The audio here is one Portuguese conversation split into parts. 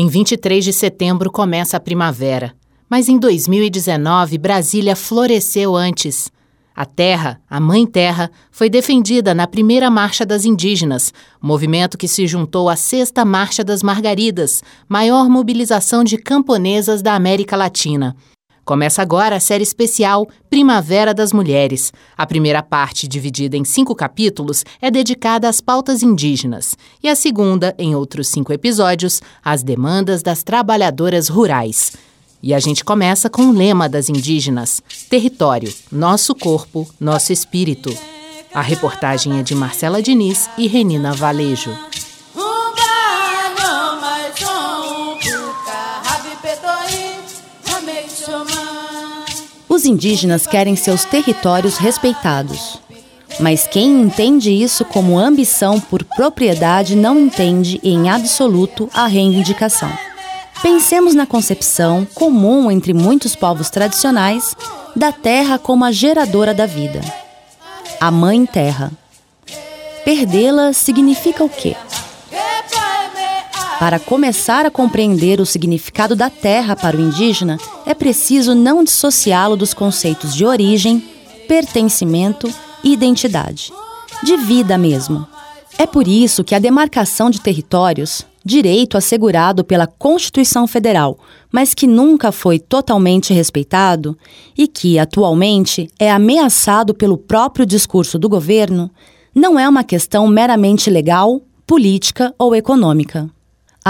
Em 23 de setembro começa a primavera. Mas em 2019, Brasília floresceu antes. A terra, a Mãe Terra, foi defendida na primeira Marcha das Indígenas, movimento que se juntou à Sexta Marcha das Margaridas, maior mobilização de camponesas da América Latina. Começa agora a série especial Primavera das Mulheres. A primeira parte, dividida em cinco capítulos, é dedicada às pautas indígenas, e a segunda, em outros cinco episódios, às demandas das trabalhadoras rurais. E a gente começa com o lema das indígenas: Território, nosso corpo, nosso espírito. A reportagem é de Marcela Diniz e Renina Valejo. Os indígenas querem seus territórios respeitados. Mas quem entende isso como ambição por propriedade não entende em absoluto a reivindicação. Pensemos na concepção, comum entre muitos povos tradicionais, da terra como a geradora da vida. A Mãe Terra. Perdê-la significa o quê? Para começar a compreender o significado da terra para o indígena, é preciso não dissociá-lo dos conceitos de origem, pertencimento e identidade. De vida mesmo. É por isso que a demarcação de territórios, direito assegurado pela Constituição Federal, mas que nunca foi totalmente respeitado e que, atualmente, é ameaçado pelo próprio discurso do governo, não é uma questão meramente legal, política ou econômica.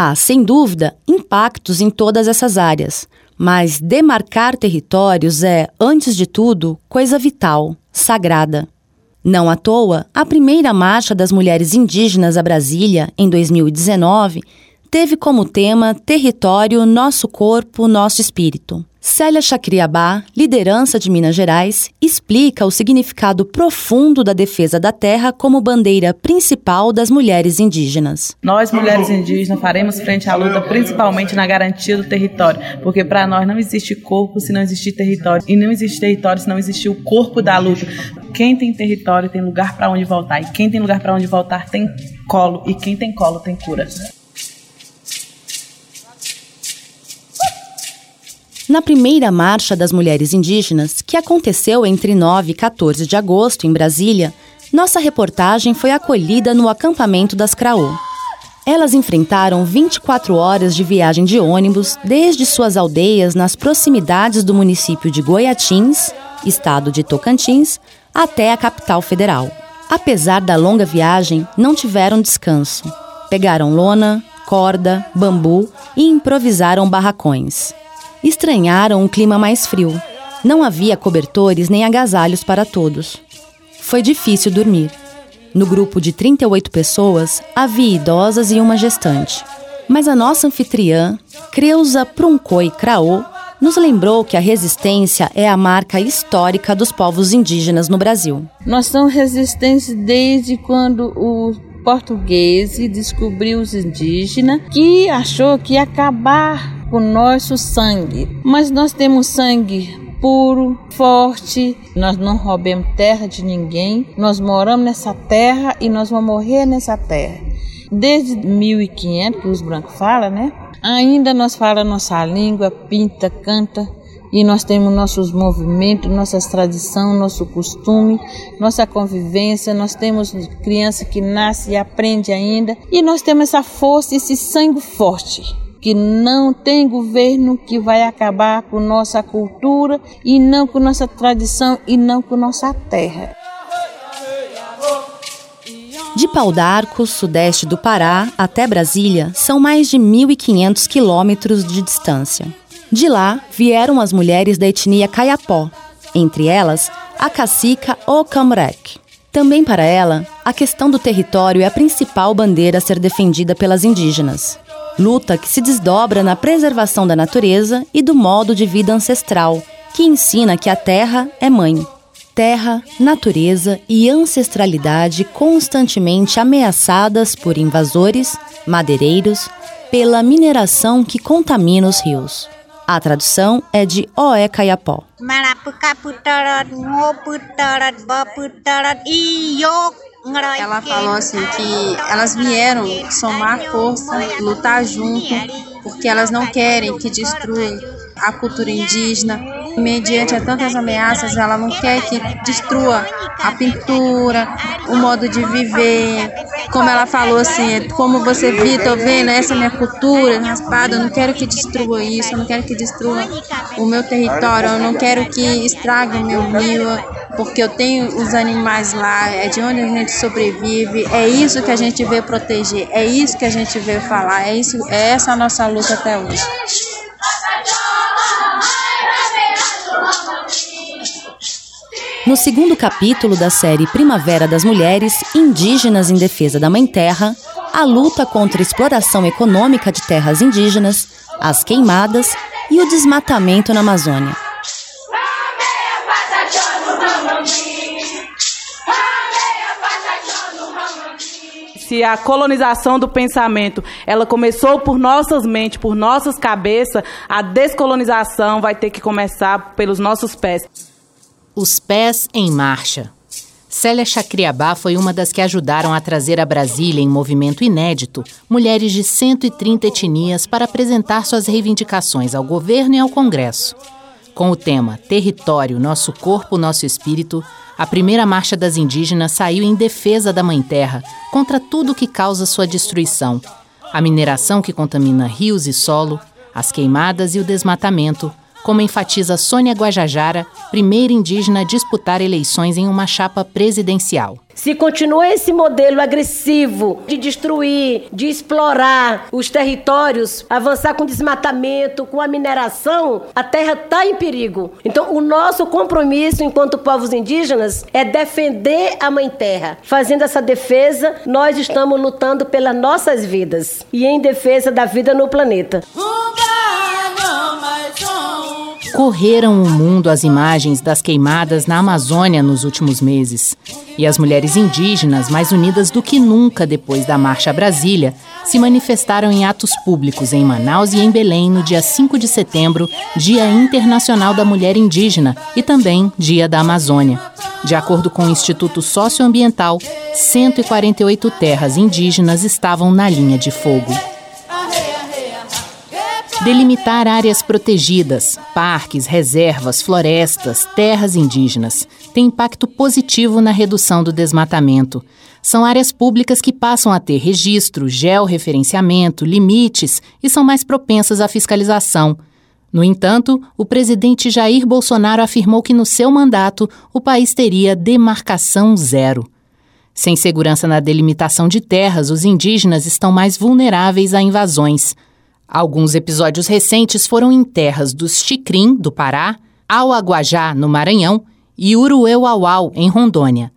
Há, sem dúvida, impactos em todas essas áreas, mas demarcar territórios é, antes de tudo, coisa vital, sagrada. Não à toa, a primeira marcha das mulheres indígenas a Brasília, em 2019, teve como tema Território, Nosso Corpo, Nosso Espírito. Célia Chacriabá, liderança de Minas Gerais, explica o significado profundo da defesa da terra como bandeira principal das mulheres indígenas. Nós, mulheres indígenas, faremos frente à luta principalmente na garantia do território, porque para nós não existe corpo se não existir território, e não existe território se não existir o corpo da luta. Quem tem território tem lugar para onde voltar, e quem tem lugar para onde voltar tem colo, e quem tem colo tem cura. Na primeira Marcha das Mulheres Indígenas, que aconteceu entre 9 e 14 de agosto em Brasília, nossa reportagem foi acolhida no acampamento das Craô. Elas enfrentaram 24 horas de viagem de ônibus desde suas aldeias nas proximidades do município de Goiatins, estado de Tocantins, até a capital federal. Apesar da longa viagem, não tiveram descanso. Pegaram lona, corda, bambu e improvisaram barracões estranharam um clima mais frio. Não havia cobertores nem agasalhos para todos. Foi difícil dormir. No grupo de 38 pessoas, havia idosas e uma gestante. Mas a nossa anfitriã, Creuza Pruncoi Craô, nos lembrou que a resistência é a marca histórica dos povos indígenas no Brasil. Nós somos resistentes desde quando o português descobriu os indígenas, que achou que ia acabar o nosso sangue. Mas nós temos sangue puro, forte. Nós não roubamos terra de ninguém. Nós moramos nessa terra e nós vamos morrer nessa terra. Desde 1500 que os brancos falam, né? Ainda nós falamos nossa língua, pinta, canta, e nós temos nossos movimentos, nossas tradições, nosso costume, nossa convivência. Nós temos criança que nasce e aprende ainda, e nós temos essa força, esse sangue forte que não tem governo que vai acabar com nossa cultura e não com nossa tradição e não com nossa terra. De Pau d'Arco, sudeste do Pará, até Brasília, são mais de 1.500 quilômetros de distância. De lá vieram as mulheres da etnia Caiapó, entre elas a cacica Ocamrec. Também para ela, a questão do território é a principal bandeira a ser defendida pelas indígenas luta que se desdobra na preservação da natureza e do modo de vida ancestral, que ensina que a terra é mãe. Terra, natureza e ancestralidade constantemente ameaçadas por invasores, madeireiros, pela mineração que contamina os rios. A tradução é de Oé Caiapó. Ela falou assim que elas vieram somar força, lutar junto porque elas não querem que destrua a cultura indígena. Mediante a tantas ameaças, ela não quer que destrua a pintura, o modo de viver. Como ela falou assim, como você viu, tô vendo essa minha cultura raspada, eu não quero que destrua isso, eu não quero que destrua o meu território, eu não quero que estrague o meu rio, porque eu tenho os animais lá, é de onde a gente sobrevive, é isso que a gente veio proteger, é isso que a gente veio falar, é isso, é essa a nossa luta até hoje. No segundo capítulo da série Primavera das Mulheres Indígenas em Defesa da Mãe Terra, a luta contra a exploração econômica de terras indígenas, as queimadas e o desmatamento na Amazônia. se a colonização do pensamento ela começou por nossas mentes, por nossas cabeças, a descolonização vai ter que começar pelos nossos pés. Os pés em marcha. Célia Chacriabá foi uma das que ajudaram a trazer a Brasília, em movimento inédito, mulheres de 130 etnias para apresentar suas reivindicações ao governo e ao Congresso. Com o tema Território, Nosso Corpo, Nosso Espírito, a primeira marcha das indígenas saiu em defesa da Mãe Terra, contra tudo que causa sua destruição: a mineração que contamina rios e solo, as queimadas e o desmatamento, como enfatiza Sônia Guajajara, primeira indígena a disputar eleições em uma chapa presidencial. Se continua esse modelo agressivo de destruir, de explorar os territórios, avançar com desmatamento, com a mineração, a terra está em perigo. Então, o nosso compromisso enquanto povos indígenas é defender a Mãe Terra. Fazendo essa defesa, nós estamos lutando pelas nossas vidas e em defesa da vida no planeta. Correram o mundo as imagens das queimadas na Amazônia nos últimos meses. E as mulheres indígenas, mais unidas do que nunca depois da Marcha Brasília, se manifestaram em atos públicos em Manaus e em Belém no dia 5 de setembro, Dia Internacional da Mulher Indígena e também Dia da Amazônia. De acordo com o Instituto Socioambiental, 148 terras indígenas estavam na linha de fogo. Delimitar áreas protegidas, parques, reservas, florestas, terras indígenas tem impacto positivo na redução do desmatamento. São áreas públicas que passam a ter registro, georreferenciamento, limites e são mais propensas à fiscalização. No entanto, o presidente Jair Bolsonaro afirmou que no seu mandato o país teria demarcação zero. Sem segurança na delimitação de terras, os indígenas estão mais vulneráveis a invasões. Alguns episódios recentes foram em terras dos Chicrim, do Pará, Auaguajá, no Maranhão, e Urueuauau, em Rondônia.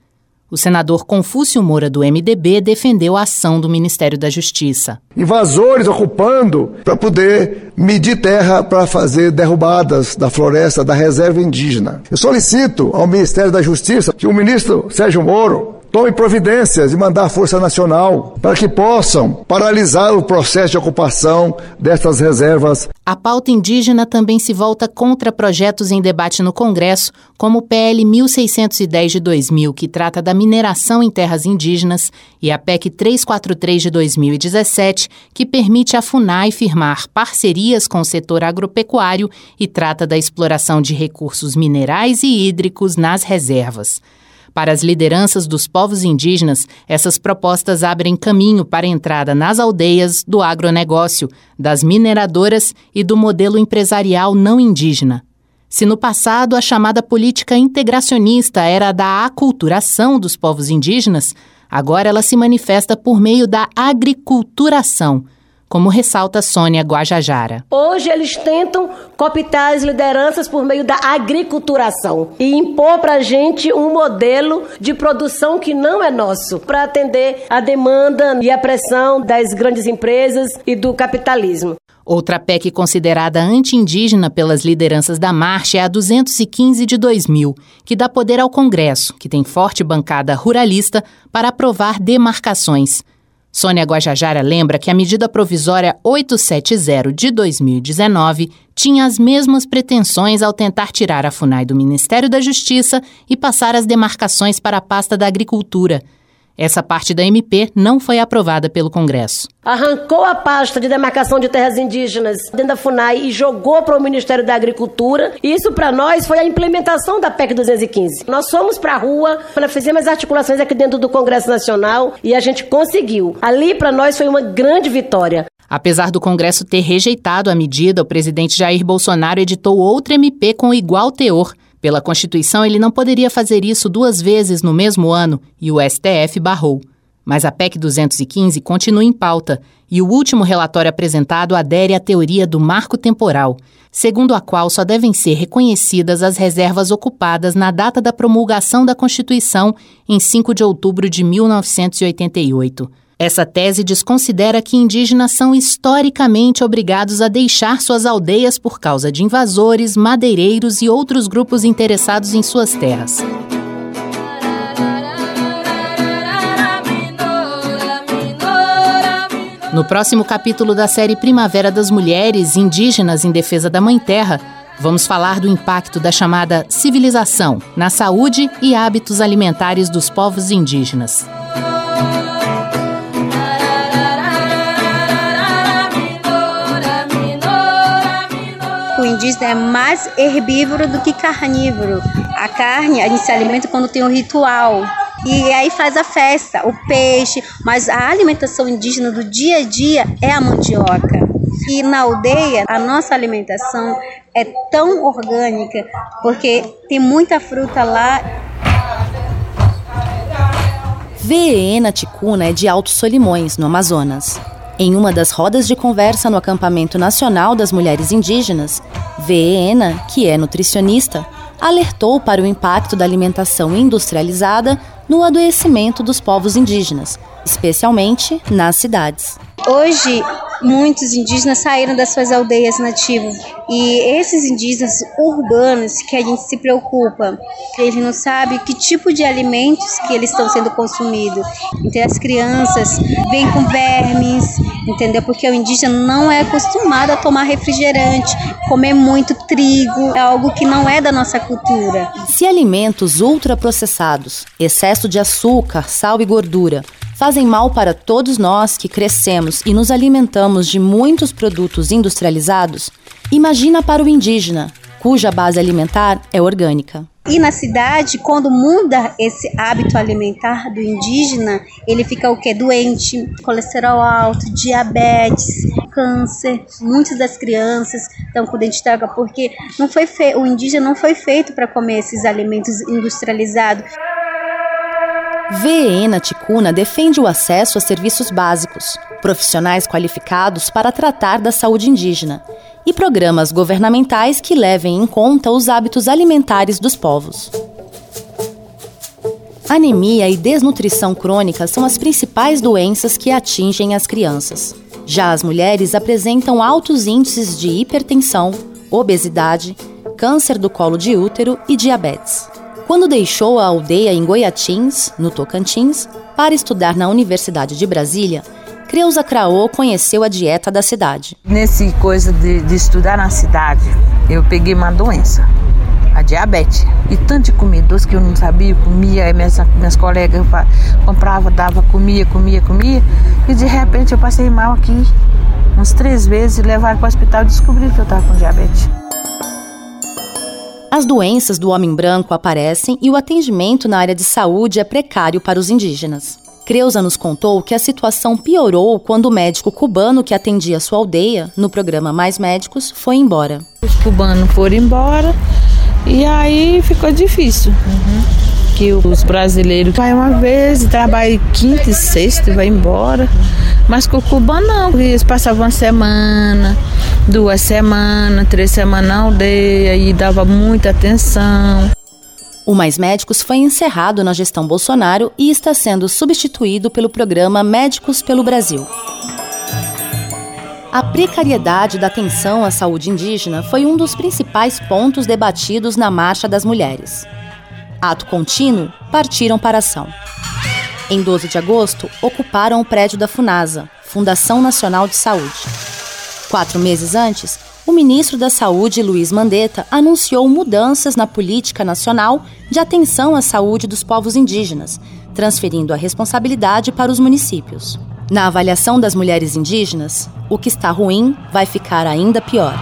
O senador Confúcio Moura, do MDB, defendeu a ação do Ministério da Justiça. Invasores ocupando para poder medir terra para fazer derrubadas da floresta, da reserva indígena. Eu solicito ao Ministério da Justiça que o ministro Sérgio Moro tome providências e mandar a Força Nacional para que possam paralisar o processo de ocupação destas reservas. A pauta indígena também se volta contra projetos em debate no Congresso, como o PL 1610 de 2000, que trata da mineração em terras indígenas, e a PEC 343 de 2017, que permite a FUNAI firmar parcerias com o setor agropecuário e trata da exploração de recursos minerais e hídricos nas reservas. Para as lideranças dos povos indígenas, essas propostas abrem caminho para a entrada nas aldeias do agronegócio, das mineradoras e do modelo empresarial não indígena. Se no passado a chamada política integracionista era da aculturação dos povos indígenas, agora ela se manifesta por meio da agriculturação como ressalta Sônia Guajajara. Hoje eles tentam cooptar as lideranças por meio da agriculturação e impor para a gente um modelo de produção que não é nosso, para atender a demanda e a pressão das grandes empresas e do capitalismo. Outra PEC considerada anti-indígena pelas lideranças da marcha é a 215 de 2000, que dá poder ao Congresso, que tem forte bancada ruralista, para aprovar demarcações. Sônia Guajajara lembra que a medida provisória 870 de 2019 tinha as mesmas pretensões ao tentar tirar a FUNAI do Ministério da Justiça e passar as demarcações para a pasta da Agricultura. Essa parte da MP não foi aprovada pelo Congresso. Arrancou a pasta de demarcação de terras indígenas dentro da FUNAI e jogou para o Ministério da Agricultura. Isso para nós foi a implementação da PEC 215. Nós fomos para a rua, nós fizemos articulações aqui dentro do Congresso Nacional e a gente conseguiu. Ali para nós foi uma grande vitória. Apesar do Congresso ter rejeitado a medida, o presidente Jair Bolsonaro editou outra MP com igual teor. Pela Constituição, ele não poderia fazer isso duas vezes no mesmo ano e o STF barrou. Mas a PEC 215 continua em pauta e o último relatório apresentado adere à teoria do marco temporal, segundo a qual só devem ser reconhecidas as reservas ocupadas na data da promulgação da Constituição, em 5 de outubro de 1988. Essa tese desconsidera que indígenas são historicamente obrigados a deixar suas aldeias por causa de invasores, madeireiros e outros grupos interessados em suas terras. No próximo capítulo da série Primavera das Mulheres Indígenas em Defesa da Mãe Terra, vamos falar do impacto da chamada civilização na saúde e hábitos alimentares dos povos indígenas. Indígena é mais herbívoro do que carnívoro. A carne, a gente se alimenta quando tem um ritual. E aí faz a festa, o peixe, mas a alimentação indígena do dia a dia é a mandioca. E na aldeia, a nossa alimentação é tão orgânica, porque tem muita fruta lá. Veena Ticuna é de Altos Solimões, no Amazonas. Em uma das rodas de conversa no Acampamento Nacional das Mulheres Indígenas, Veena, que é nutricionista, alertou para o impacto da alimentação industrializada no adoecimento dos povos indígenas, especialmente nas cidades. Hoje, muitos indígenas saíram das suas aldeias nativas e esses indígenas urbanos que a gente se preocupa, ele não sabe que tipo de alimentos que eles estão sendo consumidos. Então as crianças vêm com vermes, entendeu? Porque o indígena não é acostumado a tomar refrigerante, comer muito trigo, é algo que não é da nossa cultura. Se alimentos ultraprocessados, excesso de açúcar, sal e gordura fazem mal para todos nós que crescemos e nos alimentamos de muitos produtos industrializados, imagina para o indígena, cuja base alimentar é orgânica. E na cidade, quando muda esse hábito alimentar do indígena, ele fica o que? Doente, colesterol alto, diabetes, câncer. Muitas das crianças estão com dente d'água porque não foi fe... o indígena não foi feito para comer esses alimentos industrializados. VENA Ticuna defende o acesso a serviços básicos, profissionais qualificados para tratar da saúde indígena e programas governamentais que levem em conta os hábitos alimentares dos povos. Anemia e desnutrição crônica são as principais doenças que atingem as crianças. Já as mulheres apresentam altos índices de hipertensão, obesidade, câncer do colo de útero e diabetes. Quando deixou a aldeia em Goiatins, no Tocantins, para estudar na Universidade de Brasília, Creuza Craô conheceu a dieta da cidade. Nesse coisa de, de estudar na cidade, eu peguei uma doença, a diabetes. E tanto de comida doce que eu não sabia, comia, aí minhas, minhas colegas comprava, dava, comia, comia, comia. E de repente eu passei mal aqui, uns três vezes, levaram para o hospital e descobriram que eu estava com diabetes. As doenças do homem branco aparecem e o atendimento na área de saúde é precário para os indígenas. Creuza nos contou que a situação piorou quando o médico cubano que atendia sua aldeia, no programa Mais Médicos, foi embora. Os cubanos foram embora e aí ficou difícil. Uhum que os brasileiros vai uma vez, trabalha quinta e sexta e vai embora. Mas com o cubano não, eles passavam uma semana, duas semanas, três semanas na aldeia e dava muita atenção. O Mais Médicos foi encerrado na gestão Bolsonaro e está sendo substituído pelo programa Médicos pelo Brasil. A precariedade da atenção à saúde indígena foi um dos principais pontos debatidos na Marcha das Mulheres ato contínuo, partiram para ação. Em 12 de agosto, ocuparam o prédio da FUNASA, Fundação Nacional de Saúde. Quatro meses antes, o ministro da Saúde, Luiz Mandetta, anunciou mudanças na política nacional de atenção à saúde dos povos indígenas, transferindo a responsabilidade para os municípios. Na avaliação das mulheres indígenas, o que está ruim vai ficar ainda pior.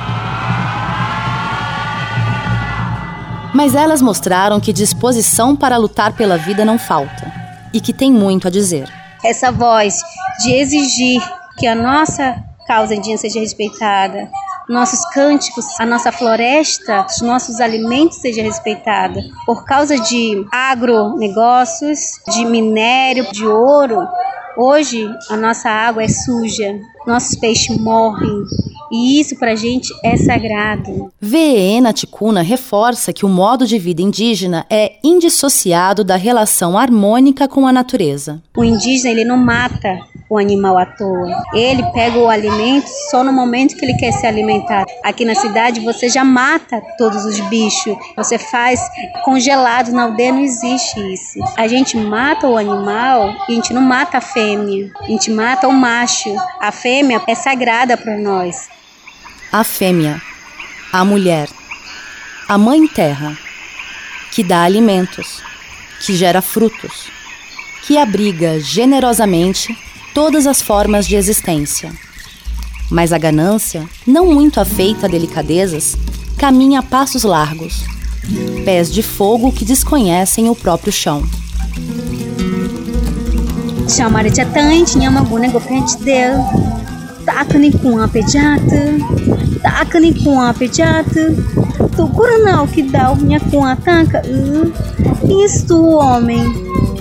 Mas elas mostraram que disposição para lutar pela vida não falta e que tem muito a dizer. Essa voz de exigir que a nossa causa indígena seja respeitada, nossos cânticos, a nossa floresta, os nossos alimentos seja respeitada. Por causa de agronegócios, de minério, de ouro, hoje a nossa água é suja, nossos peixes morrem, e isso para a gente é sagrado. Veena Ticuna reforça que o modo de vida indígena é indissociado da relação harmônica com a natureza. O indígena ele não mata o animal à toa. Ele pega o alimento só no momento que ele quer se alimentar. Aqui na cidade você já mata todos os bichos. Você faz congelado na aldeia não existe isso. A gente mata o animal e a gente não mata a fêmea. A gente mata o macho. A fêmea é sagrada para nós a fêmea, a mulher, a mãe terra, que dá alimentos, que gera frutos, que abriga generosamente todas as formas de existência. Mas a ganância, não muito afeita a delicadezas, caminha a passos largos, pés de fogo que desconhecem o próprio chão. Chamar de atante, nhamagu, negopente deu. Takani com a pediatra, takani com a pediatra, tu coronel que dá o minha com a tanca. Quem és tu, homem?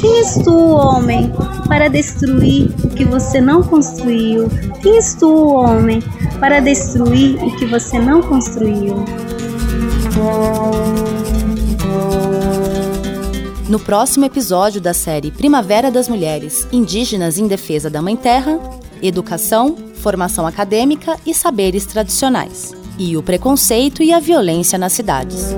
Quem és tu, homem, para destruir o que você não construiu? Quem és tu, homem, para destruir o que você não construiu? No próximo episódio da série Primavera das Mulheres Indígenas em Defesa da Mãe Terra, educação, formação acadêmica e saberes tradicionais, e o preconceito e a violência nas cidades.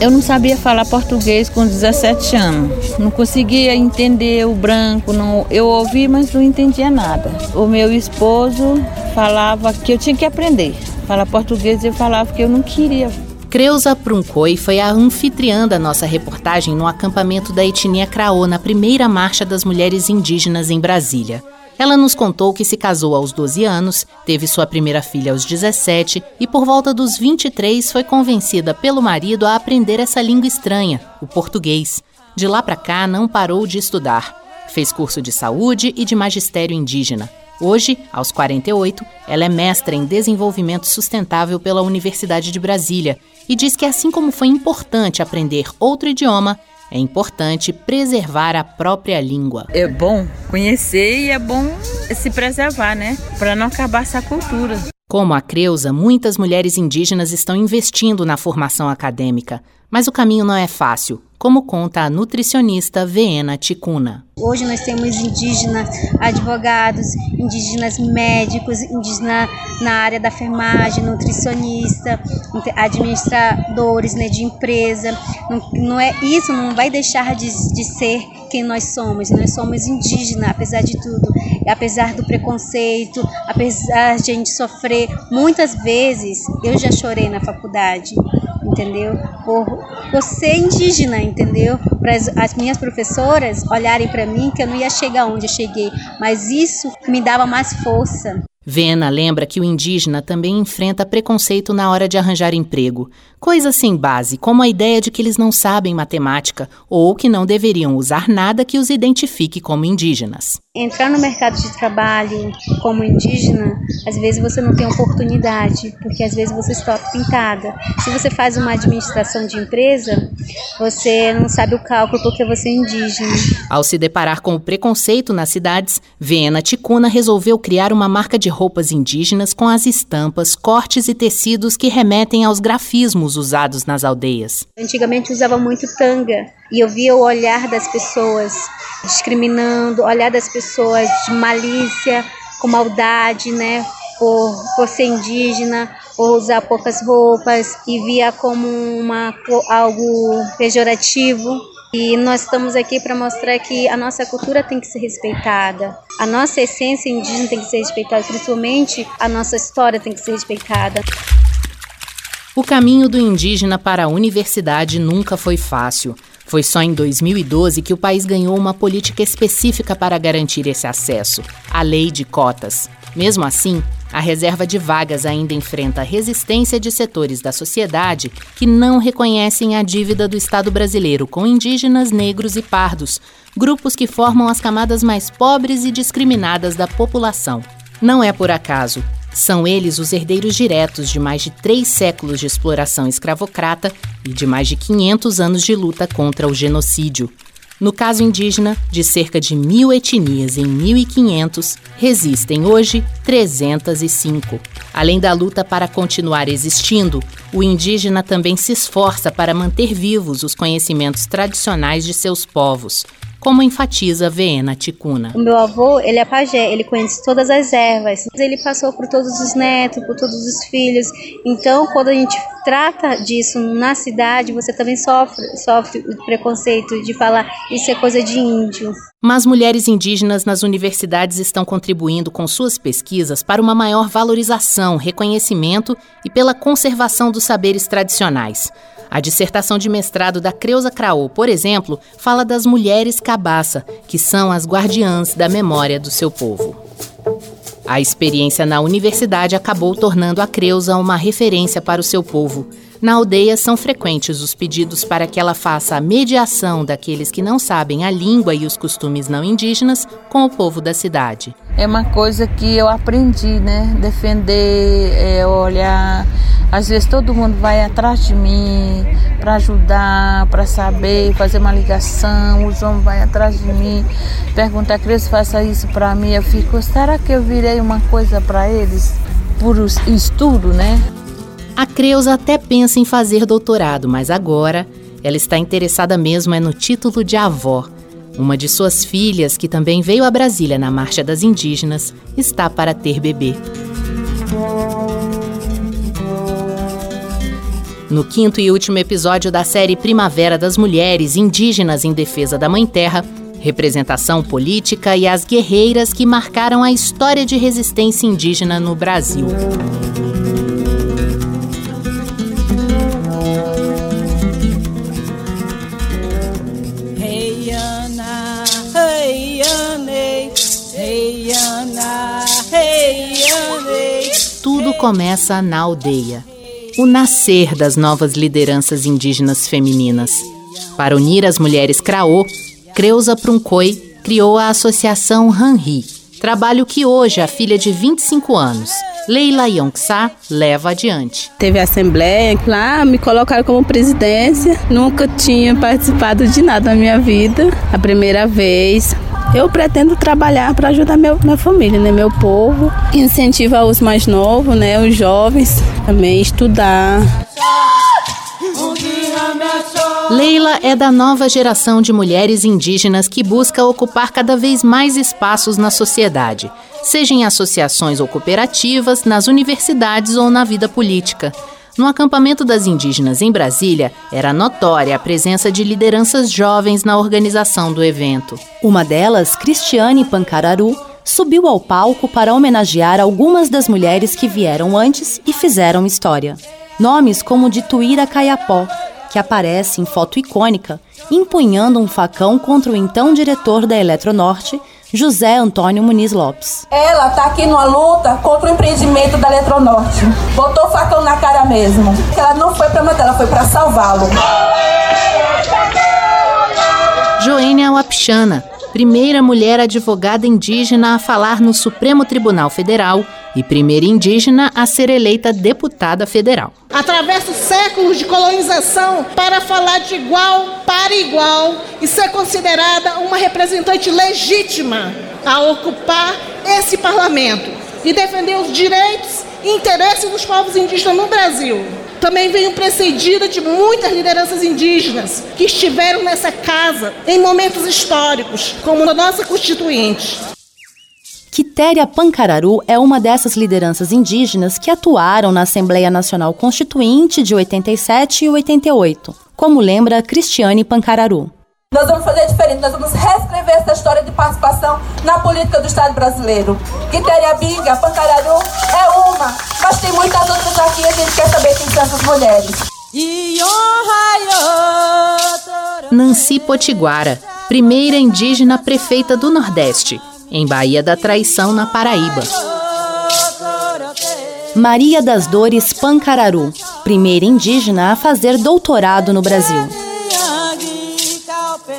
Eu não sabia falar português com 17 anos. Não conseguia entender o branco. Não, eu ouvi, mas não entendia nada. O meu esposo falava que eu tinha que aprender. Falar português eu falava que eu não queria Creuza Pruncoi foi a anfitriã da nossa reportagem no acampamento da etnia Craô na primeira Marcha das Mulheres Indígenas em Brasília. Ela nos contou que se casou aos 12 anos, teve sua primeira filha aos 17 e, por volta dos 23, foi convencida pelo marido a aprender essa língua estranha, o português. De lá para cá, não parou de estudar. Fez curso de saúde e de magistério indígena. Hoje, aos 48, ela é mestra em desenvolvimento sustentável pela Universidade de Brasília e diz que, assim como foi importante aprender outro idioma, é importante preservar a própria língua. É bom conhecer e é bom se preservar, né? Para não acabar essa cultura. Como a Creuza, muitas mulheres indígenas estão investindo na formação acadêmica, mas o caminho não é fácil como conta a nutricionista Veena Ticuna. Hoje nós temos indígenas advogados, indígenas médicos, indígenas na área da enfermagem, nutricionista, administradores né, de empresa. Não, não é isso não vai deixar de, de ser quem nós somos. Nós somos indígenas, apesar de tudo, apesar do preconceito, apesar de a gente sofrer muitas vezes. Eu já chorei na faculdade entendeu? Por, por ser indígena, entendeu? Para as minhas professoras olharem para mim que eu não ia chegar onde eu cheguei, mas isso me dava mais força. Vena lembra que o indígena também enfrenta preconceito na hora de arranjar emprego. Coisas sem base, como a ideia de que eles não sabem matemática ou que não deveriam usar nada que os identifique como indígenas. Entrar no mercado de trabalho como indígena, às vezes você não tem oportunidade, porque às vezes você está pintada. Se você faz uma administração de empresa, você não sabe o cálculo porque você é indígena. Ao se deparar com o preconceito nas cidades, Vena Ticuna resolveu criar uma marca de roupas indígenas com as estampas, cortes e tecidos que remetem aos grafismos usados nas aldeias. Antigamente usava muito tanga e eu via o olhar das pessoas discriminando, o olhar das pessoas de malícia, com maldade, né? Por, por ser indígena, por usar poucas roupas e via como uma, algo pejorativo. E nós estamos aqui para mostrar que a nossa cultura tem que ser respeitada, a nossa essência indígena tem que ser respeitada, principalmente a nossa história tem que ser respeitada. O caminho do indígena para a universidade nunca foi fácil. Foi só em 2012 que o país ganhou uma política específica para garantir esse acesso a Lei de Cotas. Mesmo assim, a reserva de vagas ainda enfrenta a resistência de setores da sociedade que não reconhecem a dívida do Estado brasileiro com indígenas, negros e pardos, grupos que formam as camadas mais pobres e discriminadas da população. Não é por acaso. São eles os herdeiros diretos de mais de três séculos de exploração escravocrata e de mais de 500 anos de luta contra o genocídio. No caso indígena, de cerca de mil etnias em 1500, resistem hoje 305. Além da luta para continuar existindo, o indígena também se esforça para manter vivos os conhecimentos tradicionais de seus povos, como enfatiza Veena Ticuna. O meu avô, ele é pajé, ele conhece todas as ervas. Ele passou por todos os netos, por todos os filhos. Então, quando a gente trata disso na cidade, você também sofre, sofre o preconceito de falar isso é coisa de índio. Mas mulheres indígenas nas universidades estão contribuindo com suas pesquisas para uma maior valorização, reconhecimento e pela conservação dos saberes tradicionais. A dissertação de mestrado da Creuza Craô, por exemplo, fala das mulheres cabaça, que são as guardiãs da memória do seu povo. A experiência na universidade acabou tornando a Creuza uma referência para o seu povo. Na aldeia são frequentes os pedidos para que ela faça a mediação daqueles que não sabem a língua e os costumes não indígenas com o povo da cidade. É uma coisa que eu aprendi, né? Defender, é, olhar às vezes todo mundo vai atrás de mim para ajudar, para saber, fazer uma ligação. Os homens vão atrás de mim, perguntar, Cris, faça isso para mim. Eu fico, será que eu virei uma coisa para eles por estudo, né? A Creuza até pensa em fazer doutorado, mas agora ela está interessada mesmo é no título de avó. Uma de suas filhas, que também veio a Brasília na Marcha das Indígenas, está para ter bebê. No quinto e último episódio da série Primavera das Mulheres Indígenas em Defesa da Mãe Terra, representação política e as guerreiras que marcaram a história de resistência indígena no Brasil. Começa na aldeia o nascer das novas lideranças indígenas femininas. Para unir as mulheres Craô, Creuza Prunkoi criou a Associação Hanri, trabalho que hoje a filha de 25 anos, Leila Yongsa, leva adiante. Teve assembleia, lá me colocaram como presidência, nunca tinha participado de nada na minha vida, a primeira vez. Eu pretendo trabalhar para ajudar meu, minha família, né, meu povo, incentivar os mais novos, né, os jovens também estudar. Leila é da nova geração de mulheres indígenas que busca ocupar cada vez mais espaços na sociedade, seja em associações ou cooperativas, nas universidades ou na vida política. No acampamento das indígenas em Brasília, era notória a presença de lideranças jovens na organização do evento. Uma delas, Cristiane Pancararu, subiu ao palco para homenagear algumas das mulheres que vieram antes e fizeram história. Nomes como de Tuíra Caiapó, que aparece em foto icônica, empunhando um facão contra o então diretor da Eletronorte, José Antônio Muniz Lopes. Ela está aqui numa luta contra o empreendimento da Eletronorte. Botou o facão na cara mesmo. Ela não foi para matar, ela foi para salvá-lo. Joênia Wapchana, primeira mulher advogada indígena a falar no Supremo Tribunal Federal e primeira indígena a ser eleita deputada federal. Atravessa séculos de colonização para falar de igual para igual e ser considerada uma representante legítima a ocupar esse parlamento e defender os direitos e interesses dos povos indígenas no Brasil. Também venho precedida de muitas lideranças indígenas que estiveram nessa casa em momentos históricos, como a nossa Constituinte. Quitéria Pancararu é uma dessas lideranças indígenas que atuaram na Assembleia Nacional Constituinte de 87 e 88, como lembra Cristiane Pancararu. Nós vamos fazer diferente, nós vamos reescrever essa história de participação na política do Estado brasileiro. Quitéria Binga, Pancararu é uma, Mas tem muitas outras aqui e a gente quer saber quem são essas mulheres. Nancy Potiguara, primeira indígena prefeita do Nordeste, em Bahia da Traição, na Paraíba. Maria das Dores Pancararu, primeira indígena a fazer doutorado no Brasil.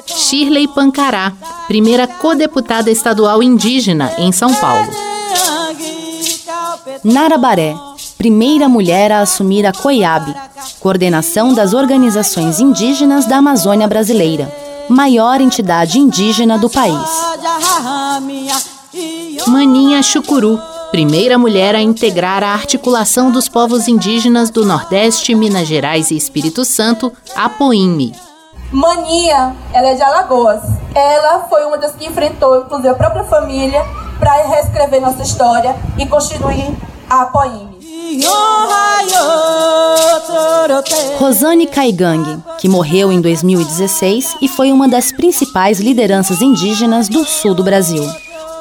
Shirley Pancará, primeira codeputada estadual indígena em São Paulo. Nara Baré, primeira mulher a assumir a COIAB, coordenação das organizações indígenas da Amazônia Brasileira, maior entidade indígena do país. Maninha Chucuru, primeira mulher a integrar a articulação dos povos indígenas do Nordeste, Minas Gerais e Espírito Santo, a POIME. Maninha, ela é de Alagoas. Ela foi uma das que enfrentou, inclusive, a própria família para reescrever nossa história e constituir a POIME. Rosane Caigang, que morreu em 2016 e foi uma das principais lideranças indígenas do sul do Brasil.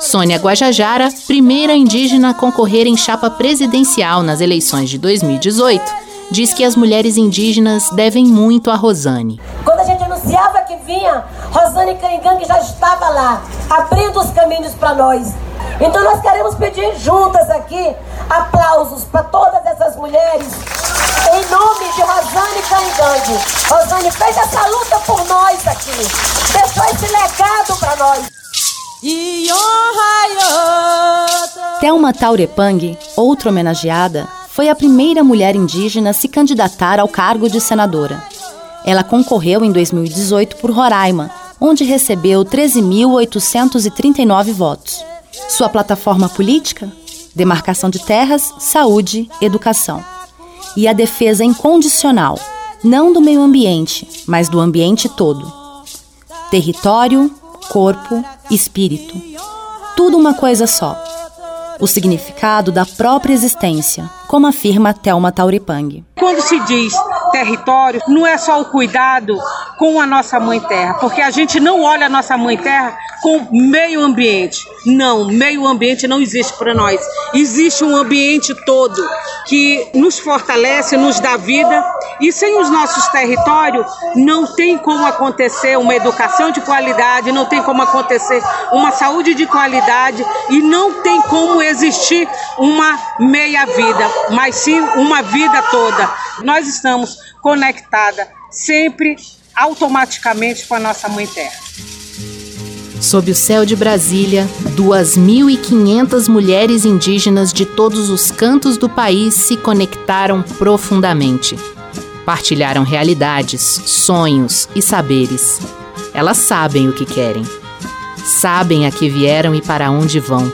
Sônia Guajajara, primeira indígena a concorrer em chapa presidencial nas eleições de 2018, diz que as mulheres indígenas devem muito a Rosane. Quando a gente anunciava que vinha, Rosane Caigang já estava lá, abrindo os caminhos para nós. Então nós queremos pedir juntas aqui aplausos para todas essas mulheres em nome de Rosane Caigang. Rosane fez essa luta por nós aqui, deixou esse legado para nós. Thelma Taurepang, outra homenageada, foi a primeira mulher indígena a se candidatar ao cargo de senadora. Ela concorreu em 2018 por Roraima, onde recebeu 13.839 votos. Sua plataforma política? Demarcação de terras, saúde, educação. E a defesa incondicional, não do meio ambiente, mas do ambiente todo. Território, corpo, espírito. Tudo uma coisa só. O significado da própria existência, como afirma Thelma Tauripang. Quando se diz território, não é só o cuidado com a nossa mãe terra, porque a gente não olha a nossa mãe terra com meio ambiente. Não, meio ambiente não existe para nós. Existe um ambiente todo que nos fortalece, nos dá vida, e sem os nossos territórios não tem como acontecer uma educação de qualidade, não tem como acontecer uma saúde de qualidade e não tem como existir uma meia vida, mas sim uma vida toda. Nós estamos conectadas sempre automaticamente com a nossa mãe terra. Sob o céu de Brasília, 2.500 mulheres indígenas de todos os cantos do país se conectaram profundamente. Partilharam realidades, sonhos e saberes. Elas sabem o que querem. Sabem a que vieram e para onde vão.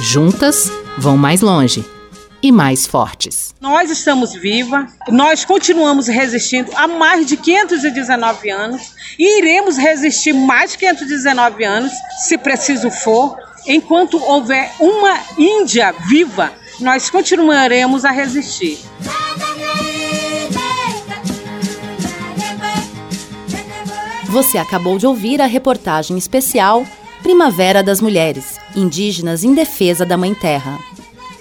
Juntas, vão mais longe e mais fortes. Nós estamos vivas, nós continuamos resistindo há mais de 519 anos e iremos resistir mais de 519 anos, se preciso for. Enquanto houver uma Índia viva, nós continuaremos a resistir. Você acabou de ouvir a reportagem especial Primavera das Mulheres, Indígenas em Defesa da Mãe Terra.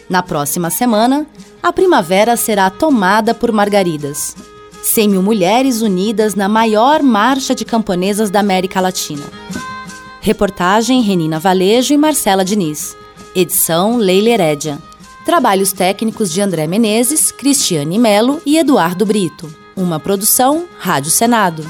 Na próxima semana, a primavera será tomada por margaridas. 100 mil mulheres unidas na maior marcha de camponesas da América Latina. Reportagem Renina Valejo e Marcela Diniz. Edição Leila Herédia. Trabalhos técnicos de André Menezes, Cristiane Melo e Eduardo Brito. Uma produção Rádio Senado.